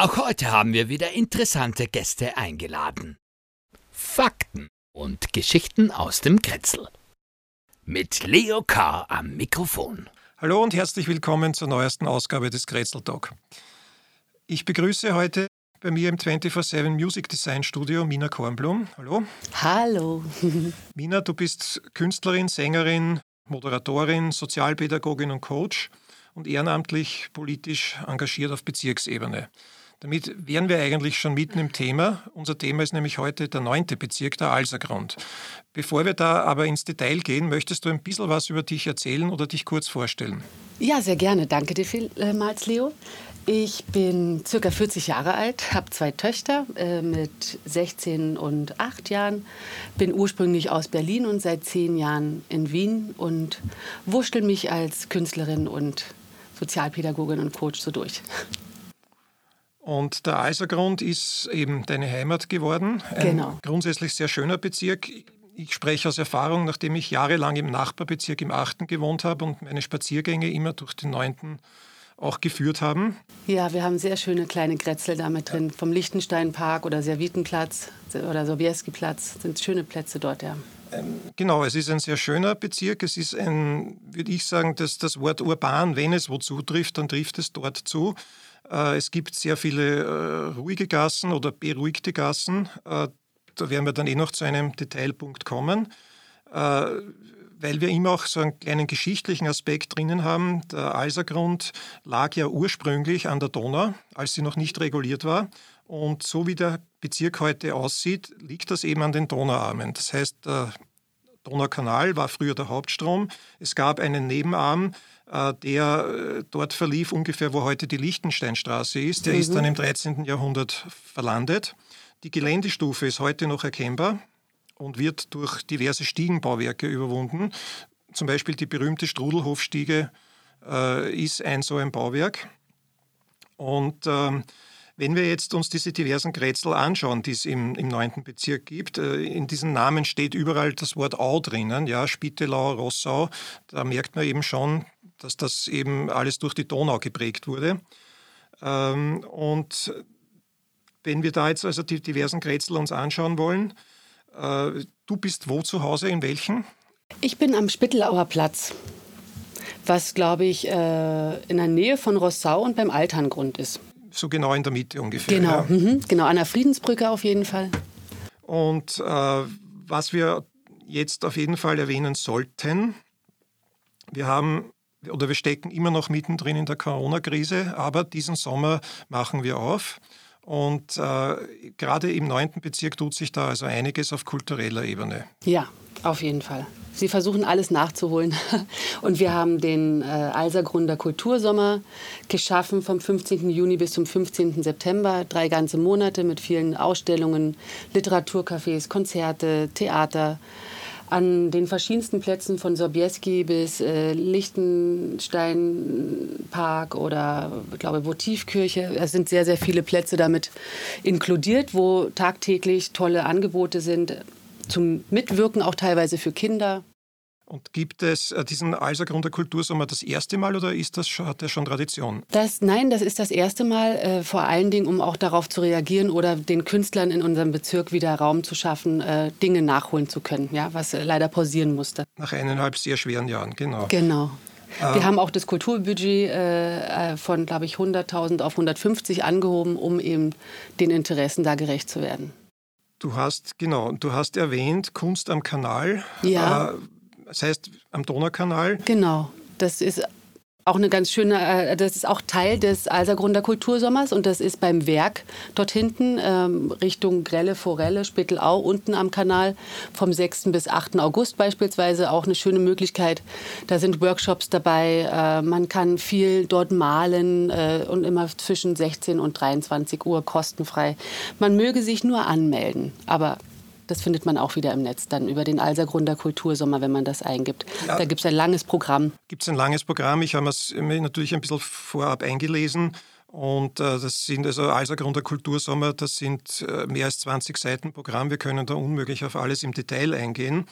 Auch heute haben wir wieder interessante Gäste eingeladen. Fakten und Geschichten aus dem Kretzel. Mit Leo K. am Mikrofon. Hallo und herzlich willkommen zur neuesten Ausgabe des Kretzel Talk. Ich begrüße heute bei mir im 24-7 Music Design Studio Mina Kornblum. Hallo. Hallo. Mina, du bist Künstlerin, Sängerin, Moderatorin, Sozialpädagogin und Coach und ehrenamtlich politisch engagiert auf Bezirksebene. Damit wären wir eigentlich schon mitten im Thema. Unser Thema ist nämlich heute der neunte Bezirk, der Alsergrund. Bevor wir da aber ins Detail gehen, möchtest du ein bisschen was über dich erzählen oder dich kurz vorstellen? Ja, sehr gerne. Danke dir vielmals, Leo. Ich bin circa 40 Jahre alt, habe zwei Töchter äh, mit 16 und 8 Jahren, bin ursprünglich aus Berlin und seit zehn Jahren in Wien und wurschtel mich als Künstlerin und Sozialpädagogin und Coach so durch. Und der Eisergrund ist eben deine Heimat geworden. Ein genau. grundsätzlich sehr schöner Bezirk. Ich spreche aus Erfahrung, nachdem ich jahrelang im Nachbarbezirk im 8. gewohnt habe und meine Spaziergänge immer durch den 9. auch geführt haben. Ja, wir haben sehr schöne kleine Grätzel da mit drin. Vom Lichtensteinpark oder Servitenplatz oder Sobieski-Platz sind schöne Plätze dort, ja. Ähm, genau, es ist ein sehr schöner Bezirk. Es ist ein, würde ich sagen, dass das Wort urban, wenn es wozu trifft, dann trifft es dort zu. Äh, es gibt sehr viele äh, ruhige Gassen oder beruhigte Gassen. Äh, da werden wir dann eh noch zu einem Detailpunkt kommen. Weil wir immer auch so einen kleinen geschichtlichen Aspekt drinnen haben. Der Alsergrund lag ja ursprünglich an der Donau, als sie noch nicht reguliert war. Und so wie der Bezirk heute aussieht, liegt das eben an den Donauarmen. Das heißt, der Donaukanal war früher der Hauptstrom. Es gab einen Nebenarm, der äh, dort verlief, ungefähr wo heute die Lichtensteinstraße ist. Der mhm. ist dann im 13. Jahrhundert verlandet. Die Geländestufe ist heute noch erkennbar und wird durch diverse Stiegenbauwerke überwunden. Zum Beispiel die berühmte Strudelhofstiege äh, ist ein so ein Bauwerk. Und ähm, wenn wir jetzt uns diese diversen Grätzl anschauen, die es im, im 9. Bezirk gibt, äh, in diesen Namen steht überall das Wort Au drinnen, ja, Spittelau, Rossau. Da merkt man eben schon, dass das eben alles durch die Donau geprägt wurde. Ähm, und wenn wir da jetzt also die diversen Grätzl uns anschauen wollen, äh, du bist wo zu Hause, in welchen? Ich bin am Spittelauer Platz, was glaube ich äh, in der Nähe von Rossau und beim Alterngrund ist. So genau in der Mitte ungefähr. Genau, ja. mhm, genau an der Friedensbrücke auf jeden Fall. Und äh, was wir jetzt auf jeden Fall erwähnen sollten, wir haben oder wir stecken immer noch mittendrin in der Corona-Krise, aber diesen Sommer machen wir auf. Und äh, gerade im neunten Bezirk tut sich da also einiges auf kultureller Ebene. Ja, auf jeden Fall. Sie versuchen alles nachzuholen. Und wir haben den äh, Alsergrunder Kultursommer geschaffen vom 15. Juni bis zum 15. September. Drei ganze Monate mit vielen Ausstellungen, Literaturcafés, Konzerte, Theater an den verschiedensten Plätzen von Sobieski bis äh, Lichtensteinpark oder ich glaube Votivkirche. Es sind sehr, sehr viele Plätze damit inkludiert, wo tagtäglich tolle Angebote sind zum Mitwirken, auch teilweise für Kinder. Und gibt es äh, diesen Alsergrund der Kultursommer das erste Mal oder ist das, hat der schon Tradition? Das, nein, das ist das erste Mal, äh, vor allen Dingen, um auch darauf zu reagieren oder den Künstlern in unserem Bezirk wieder Raum zu schaffen, äh, Dinge nachholen zu können, ja, was äh, leider pausieren musste. Nach eineinhalb sehr schweren Jahren, genau. Genau. Ah. Wir haben auch das Kulturbudget äh, äh von, glaube ich, 100.000 auf 150 angehoben, um eben den Interessen da gerecht zu werden. Du hast, genau, du hast erwähnt, Kunst am Kanal. Ja. Äh, das heißt am Donaukanal. Genau, das ist auch eine ganz schöne, äh, das ist auch Teil des Alsergrunder Kultursommers und das ist beim Werk dort hinten ähm, Richtung Grelle, Forelle, Spittelau, unten am Kanal vom 6. bis 8. August beispielsweise auch eine schöne Möglichkeit. Da sind Workshops dabei, äh, man kann viel dort malen äh, und immer zwischen 16 und 23 Uhr kostenfrei. Man möge sich nur anmelden, aber das findet man auch wieder im Netz, dann über den Alsergrunder Kultursommer, wenn man das eingibt. Ja. Da gibt es ein langes Programm. Gibt es ein langes Programm? Ich habe es mir natürlich ein bisschen vorab eingelesen. Und äh, das sind also Alsergrunder Kultursommer, das sind äh, mehr als 20 Seiten Programm. Wir können da unmöglich auf alles im Detail eingehen.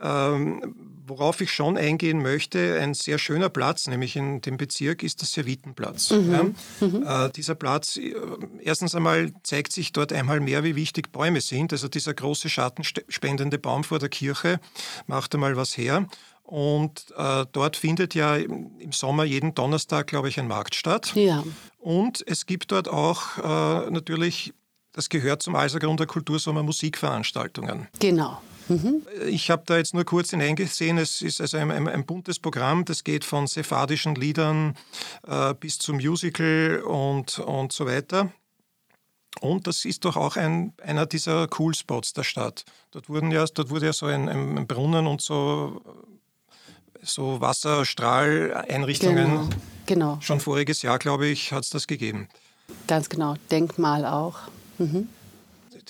Ähm, worauf ich schon eingehen möchte, ein sehr schöner Platz, nämlich in dem Bezirk, ist der Servitenplatz. Mhm. Ja? Mhm. Äh, dieser Platz, äh, erstens einmal zeigt sich dort einmal mehr, wie wichtig Bäume sind. Also dieser große schattenspendende Baum vor der Kirche macht einmal was her. Und äh, dort findet ja im Sommer jeden Donnerstag, glaube ich, ein Markt statt. Ja. Und es gibt dort auch äh, natürlich, das gehört zum Alsergrunder Kultursommer, Musikveranstaltungen. Genau. Mhm. Ich habe da jetzt nur kurz hineingesehen. Es ist also ein, ein, ein, buntes Programm. Das geht von sephardischen Liedern äh, bis zum Musical und, und so weiter. Und das ist doch auch ein, einer dieser Cool-Spots der Stadt. Dort, wurden ja, dort wurde ja so ein, ein Brunnen und so, so Wasserstrahleinrichtungen. Genau, genau. Schon voriges Jahr, glaube ich, hat es das gegeben. Ganz genau. Denkmal auch. Mhm.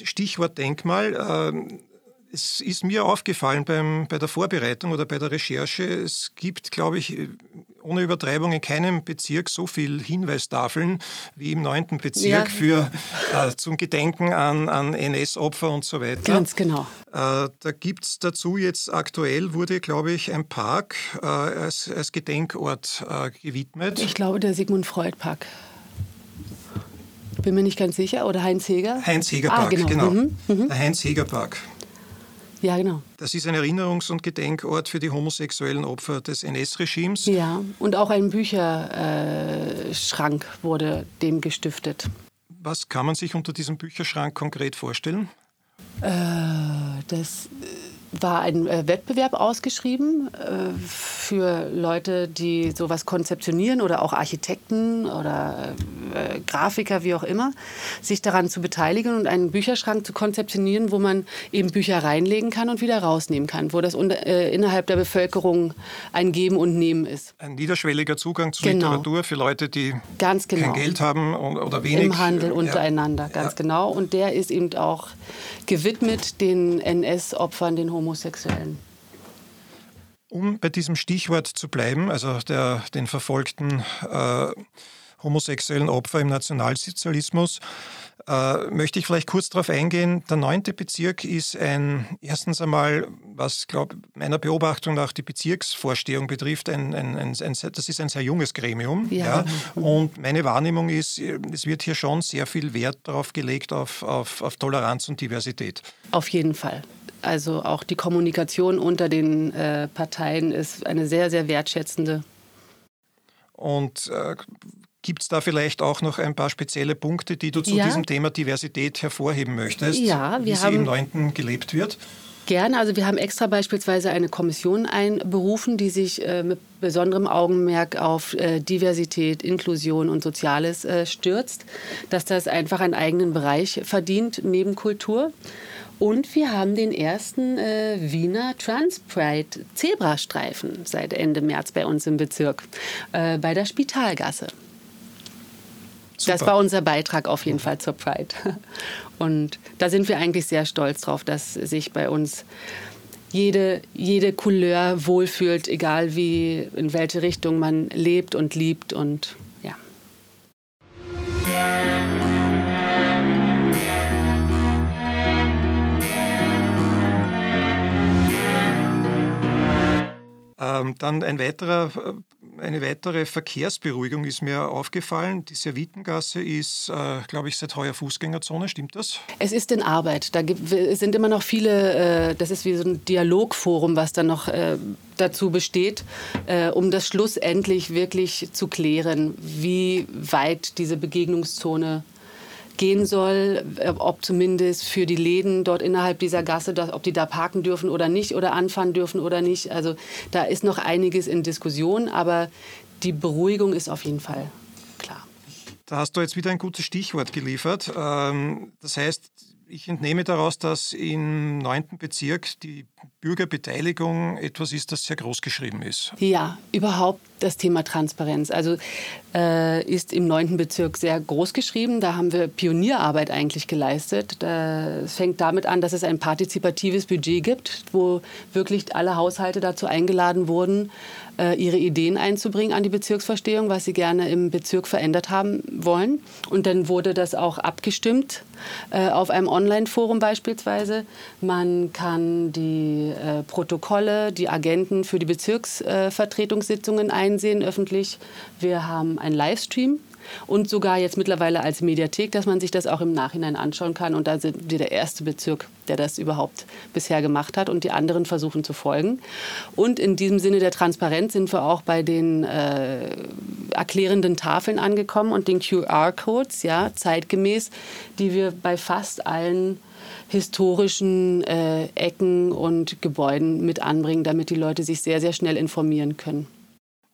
Stichwort Denkmal. Äh, es ist mir aufgefallen beim, bei der Vorbereitung oder bei der Recherche, es gibt, glaube ich, ohne Übertreibung in keinem Bezirk so viele Hinweistafeln wie im neunten Bezirk ja. für, äh, zum Gedenken an, an NS-Opfer und so weiter. Ganz genau. Äh, da gibt es dazu jetzt aktuell, wurde, glaube ich, ein Park äh, als, als Gedenkort äh, gewidmet. Ich glaube, der Sigmund Freud Park. Bin mir nicht ganz sicher. Oder Heinz Heger? Heinz Heger Park, ah, genau. genau. Mhm. Mhm. Der Heinz Heger Park. Ja, genau. Das ist ein Erinnerungs- und Gedenkort für die homosexuellen Opfer des NS-Regimes. Ja, und auch ein Bücherschrank wurde dem gestiftet. Was kann man sich unter diesem Bücherschrank konkret vorstellen? Äh, das war ein äh, Wettbewerb ausgeschrieben äh, für Leute, die sowas konzeptionieren oder auch Architekten oder äh, Grafiker, wie auch immer, sich daran zu beteiligen und einen Bücherschrank zu konzeptionieren, wo man eben Bücher reinlegen kann und wieder rausnehmen kann, wo das innerhalb der Bevölkerung ein Geben und Nehmen ist. Ein niederschwelliger Zugang zu genau. Literatur für Leute, die ganz genau. kein Geld haben oder wenig. Im Handel untereinander, ja. ganz ja. genau. Und der ist eben auch gewidmet den NS-Opfern, den Homosexuellen. Um bei diesem Stichwort zu bleiben, also der, den verfolgten äh, homosexuellen Opfer im Nationalsozialismus, äh, möchte ich vielleicht kurz darauf eingehen. Der neunte Bezirk ist ein, erstens einmal, was glaube meiner Beobachtung nach die Bezirksvorstehung betrifft, ein, ein, ein, das ist ein sehr junges Gremium. Ja. ja. Und meine Wahrnehmung ist, es wird hier schon sehr viel Wert darauf gelegt, auf, auf, auf Toleranz und Diversität. Auf jeden Fall. Also auch die Kommunikation unter den äh, Parteien ist eine sehr, sehr wertschätzende. Und äh, Gibt es da vielleicht auch noch ein paar spezielle Punkte, die du zu ja. diesem Thema Diversität hervorheben möchtest? Ja, wir wie haben sie im 9. gelebt wird? Gerne. Also wir haben extra beispielsweise eine Kommission einberufen, die sich äh, mit besonderem Augenmerk auf äh, Diversität, Inklusion und Soziales äh, stürzt, dass das einfach einen eigenen Bereich verdient neben Kultur. Und wir haben den ersten äh, Wiener Transpride Zebrastreifen seit Ende März bei uns im Bezirk, äh, bei der Spitalgasse. Super. Das war unser Beitrag auf jeden Fall zur Pride. Und da sind wir eigentlich sehr stolz drauf, dass sich bei uns jede, jede Couleur wohlfühlt, egal wie, in welche Richtung man lebt und liebt und ja. Ähm, dann ein weiterer äh, eine weitere Verkehrsberuhigung ist mir aufgefallen. Die Servitengasse ist, äh, glaube ich, seit heuer Fußgängerzone. Stimmt das? Es ist in Arbeit. Da gibt, sind immer noch viele, äh, das ist wie so ein Dialogforum, was dann noch äh, dazu besteht, äh, um das schlussendlich wirklich zu klären, wie weit diese Begegnungszone gehen soll, äh, ob zumindest für die Läden dort innerhalb dieser Gasse, ob die da parken dürfen oder nicht oder anfahren dürfen oder nicht. Also da ist noch einiges in Diskussion, aber die Beruhigung ist auf jeden Fall klar. Da hast du jetzt wieder ein gutes Stichwort geliefert. Ähm, das heißt, ich entnehme daraus, dass im neunten Bezirk die Bürgerbeteiligung etwas ist, das sehr groß geschrieben ist. Ja, überhaupt das Thema Transparenz. Also äh, ist im neunten Bezirk sehr groß geschrieben. Da haben wir Pionierarbeit eigentlich geleistet. Es fängt damit an, dass es ein partizipatives Budget gibt, wo wirklich alle Haushalte dazu eingeladen wurden, ihre Ideen einzubringen an die Bezirksverstehung, was sie gerne im Bezirk verändert haben wollen. Und dann wurde das auch abgestimmt äh, auf einem Online-Forum beispielsweise. Man kann die äh, Protokolle, die Agenten für die Bezirksvertretungssitzungen einsehen öffentlich. Wir haben einen Livestream und sogar jetzt mittlerweile als Mediathek, dass man sich das auch im Nachhinein anschauen kann. Und da sind wir der erste Bezirk, der das überhaupt bisher gemacht hat und die anderen versuchen zu folgen. Und in diesem Sinne der Transparenz sind wir auch bei den äh, erklärenden Tafeln angekommen und den QR-Codes, ja, zeitgemäß, die wir bei fast allen historischen äh, Ecken und Gebäuden mit anbringen, damit die Leute sich sehr, sehr schnell informieren können.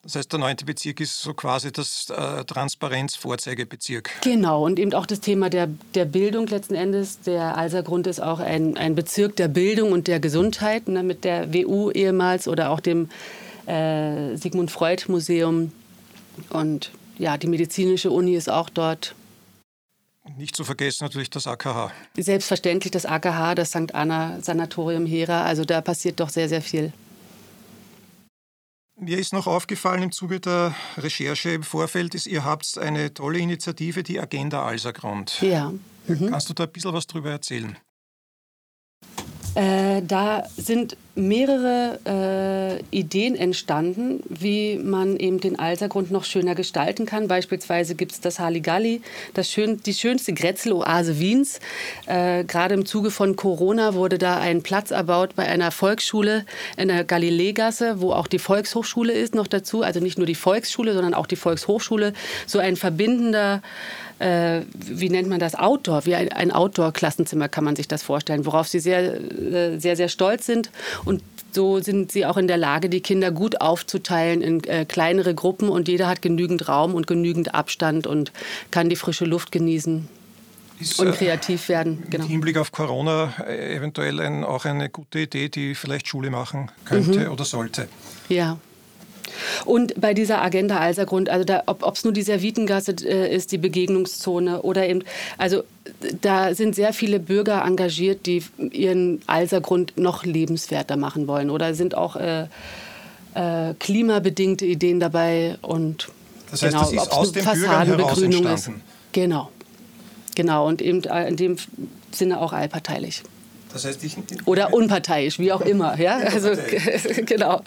Das heißt, der neunte Bezirk ist so quasi das äh, Transparenz-Vorzeigebezirk. Genau, und eben auch das Thema der, der Bildung letzten Endes. Der Alsergrund ist auch ein, ein Bezirk der Bildung und der Gesundheit ne, mit der WU ehemals oder auch dem äh, Sigmund Freud Museum. Und ja, die medizinische Uni ist auch dort. Nicht zu vergessen natürlich das AKH. Selbstverständlich das AKH, das St. Anna Sanatorium Hera. Also da passiert doch sehr, sehr viel. Mir ist noch aufgefallen im Zuge der Recherche im Vorfeld, ist, ihr habt eine tolle Initiative, die Agenda Alsergrund. Ja. Mhm. Kannst du da ein bisschen was drüber erzählen? Äh, da sind mehrere äh, Ideen entstanden, wie man eben den Alsergrund noch schöner gestalten kann. Beispielsweise gibt es das Halligalli, das schön, die schönste Grätzeloase Wiens. Äh, Gerade im Zuge von Corona wurde da ein Platz erbaut bei einer Volksschule in der Galileegasse, wo auch die Volkshochschule ist noch dazu. Also nicht nur die Volksschule, sondern auch die Volkshochschule. So ein verbindender äh, wie nennt man das, Outdoor, wie ein, ein Outdoor-Klassenzimmer kann man sich das vorstellen, worauf sie sehr, äh, sehr, sehr stolz sind. Und so sind sie auch in der Lage, die Kinder gut aufzuteilen in äh, kleinere Gruppen und jeder hat genügend Raum und genügend Abstand und kann die frische Luft genießen. Ist, und äh, kreativ werden. Genau. Im Hinblick auf Corona äh, eventuell ein, auch eine gute Idee, die vielleicht Schule machen könnte mhm. oder sollte. Ja, und bei dieser Agenda Alsergrund, also da, ob es nur die Servitengasse äh, ist, die Begegnungszone oder eben, also da sind sehr viele Bürger engagiert, die ihren Alsergrund noch lebenswerter machen wollen. Oder sind auch äh, äh, klimabedingte Ideen dabei und das heißt, genau, das ist aus den entstanden. Ist. Genau, genau und eben äh, in dem Sinne auch allparteilich. Das heißt, ich, Oder unparteiisch, wie auch immer. Ja? Also, genau.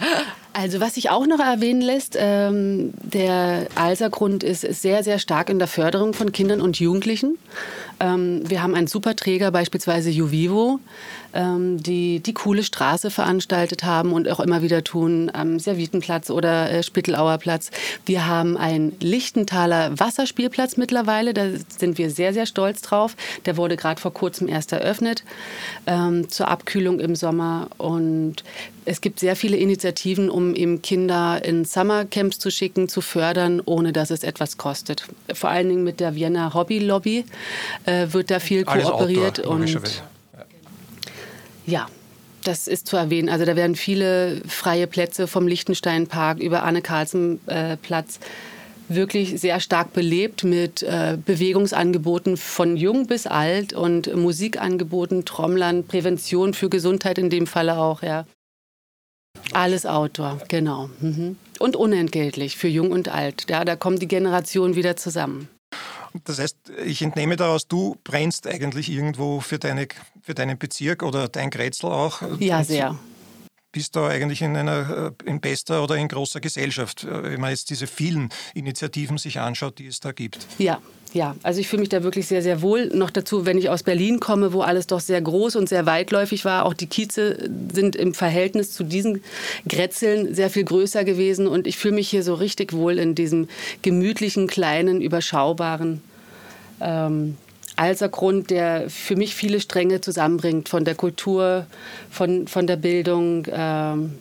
Also was sich auch noch erwähnen lässt, ähm, der Alsergrund ist, ist sehr, sehr stark in der Förderung von Kindern und Jugendlichen. Ähm, wir haben einen Superträger, beispielsweise Juvivo, ähm, die die coole Straße veranstaltet haben und auch immer wieder tun am Servitenplatz oder äh, Spittelauer Platz. Wir haben einen Lichtenthaler Wasserspielplatz mittlerweile, da sind wir sehr, sehr stolz drauf. Der wurde gerade vor kurzem erst eröffnet ähm, zur Abkühlung im Sommer und es gibt sehr viele Initiativen, um eben Kinder in Summercamps zu schicken, zu fördern, ohne dass es etwas kostet. Vor allen Dingen mit der Vienna Hobby Lobby äh, wird da viel Alles kooperiert Outdoor, und ja, das ist zu erwähnen. Also da werden viele freie Plätze vom Lichtensteinpark über Anne-Carlsen-Platz wirklich sehr stark belebt mit äh, Bewegungsangeboten von jung bis alt und Musikangeboten, Trommlern, Prävention für Gesundheit in dem Falle auch, ja. Alles Outdoor, genau. Mhm. Und unentgeltlich für jung und alt. Ja, da kommen die Generationen wieder zusammen. Das heißt, ich entnehme daraus, du brennst eigentlich irgendwo für, deine, für deinen Bezirk oder dein Grätzl auch. Ja, sehr. Bist du eigentlich in einer in bester oder in großer Gesellschaft, wenn man jetzt diese vielen Initiativen sich anschaut, die es da gibt? Ja, ja, also ich fühle mich da wirklich sehr, sehr wohl. Noch dazu, wenn ich aus Berlin komme, wo alles doch sehr groß und sehr weitläufig war. Auch die Kieze sind im Verhältnis zu diesen Grätzeln sehr viel größer gewesen. Und ich fühle mich hier so richtig wohl in diesem gemütlichen, kleinen, überschaubaren ähm, Alsergrund, der für mich viele Stränge zusammenbringt. Von der Kultur, von, von der Bildung. Ähm,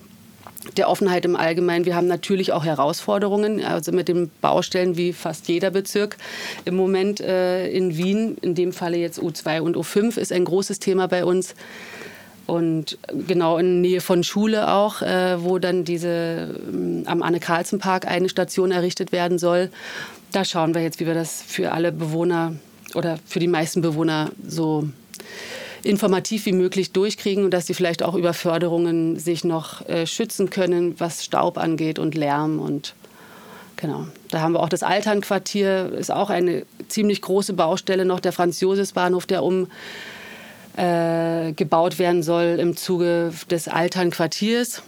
der Offenheit im Allgemeinen. Wir haben natürlich auch Herausforderungen, also mit den Baustellen wie fast jeder Bezirk im Moment äh, in Wien, in dem Falle jetzt U2 und U5 ist ein großes Thema bei uns. Und genau in Nähe von Schule auch, äh, wo dann diese äh, am Anne-Carlsen-Park eine Station errichtet werden soll. Da schauen wir jetzt, wie wir das für alle Bewohner oder für die meisten Bewohner so informativ wie möglich durchkriegen und dass sie vielleicht auch über Förderungen sich noch äh, schützen können, was Staub angeht und Lärm und genau. Da haben wir auch das Alternquartier, ist auch eine ziemlich große Baustelle noch, der Franz-Josefs-Bahnhof, der um äh, gebaut werden soll im Zuge des Alternquartiers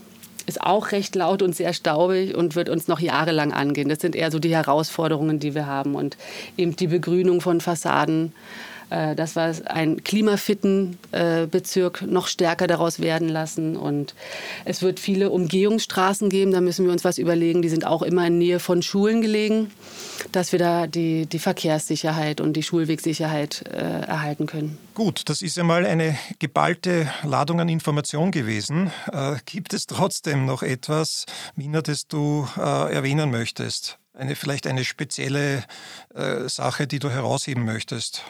ist auch recht laut und sehr staubig und wird uns noch jahrelang angehen. Das sind eher so die Herausforderungen, die wir haben und eben die Begrünung von Fassaden, äh, dass wir einen klimafitten äh, Bezirk noch stärker daraus werden lassen. Und es wird viele Umgehungsstraßen geben, da müssen wir uns was überlegen. Die sind auch immer in Nähe von Schulen gelegen, dass wir da die, die Verkehrssicherheit und die Schulwegsicherheit äh, erhalten können. Gut, das ist ja mal eine geballte Ladung an Information gewesen. Äh, gibt es trotzdem noch etwas, Mina, das du äh, erwähnen möchtest? Eine, vielleicht eine spezielle äh, Sache, die du herausheben möchtest?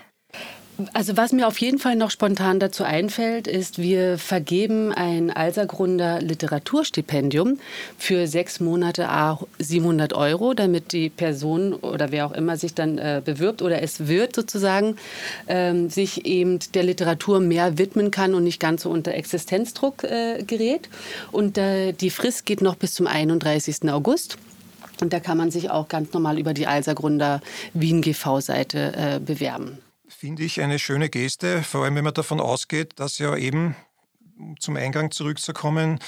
Also was mir auf jeden Fall noch spontan dazu einfällt, ist, wir vergeben ein Alsergrunder Literaturstipendium für sechs Monate A 700 Euro, damit die Person oder wer auch immer sich dann äh, bewirbt oder es wird sozusagen, ähm, sich eben der Literatur mehr widmen kann und nicht ganz so unter Existenzdruck äh, gerät. Und äh, die Frist geht noch bis zum 31. August. Und da kann man sich auch ganz normal über die Alsergrunder Wien GV-Seite äh, bewerben finde ich eine schöne Geste, vor allem wenn man davon ausgeht, dass ja eben um zum Eingang zurückzukommen,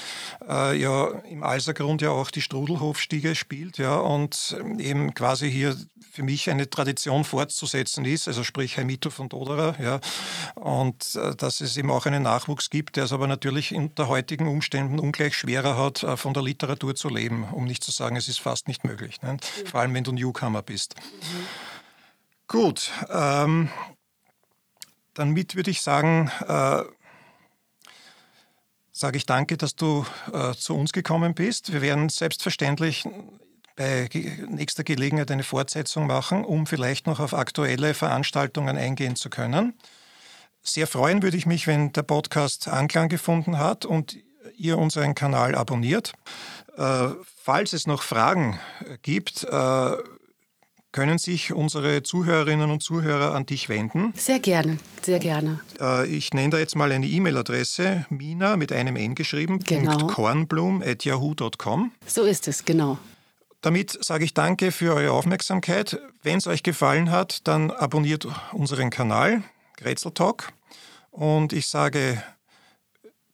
äh, ja im Alsergrund ja auch die Strudelhofstiege spielt, ja, und eben quasi hier für mich eine Tradition fortzusetzen ist, also sprich Heimito von Doderer, ja, und äh, dass es eben auch einen Nachwuchs gibt, der es aber natürlich unter heutigen Umständen ungleich schwerer hat, äh, von der Literatur zu leben, um nicht zu sagen, es ist fast nicht möglich, ne? vor allem wenn du Newcomer bist. Mhm. Gut, ähm, damit würde ich sagen, äh, sage ich danke, dass du äh, zu uns gekommen bist. Wir werden selbstverständlich bei nächster Gelegenheit eine Fortsetzung machen, um vielleicht noch auf aktuelle Veranstaltungen eingehen zu können. Sehr freuen würde ich mich, wenn der Podcast Anklang gefunden hat und ihr unseren Kanal abonniert. Äh, falls es noch Fragen gibt, äh, können sich unsere Zuhörerinnen und Zuhörer an dich wenden? Sehr gerne, sehr gerne. Äh, ich nenne da jetzt mal eine E-Mail-Adresse, mina mit einem N geschrieben, genau. kornblum.yahoo.com. So ist es, genau. Damit sage ich danke für eure Aufmerksamkeit. Wenn es euch gefallen hat, dann abonniert unseren Kanal, Grätzl Talk. Und ich sage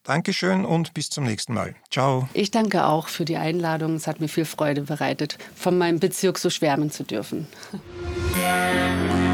Dankeschön und bis zum nächsten Mal. Ciao. Ich danke auch für die Einladung. Es hat mir viel Freude bereitet, von meinem Bezirk so schwärmen zu dürfen.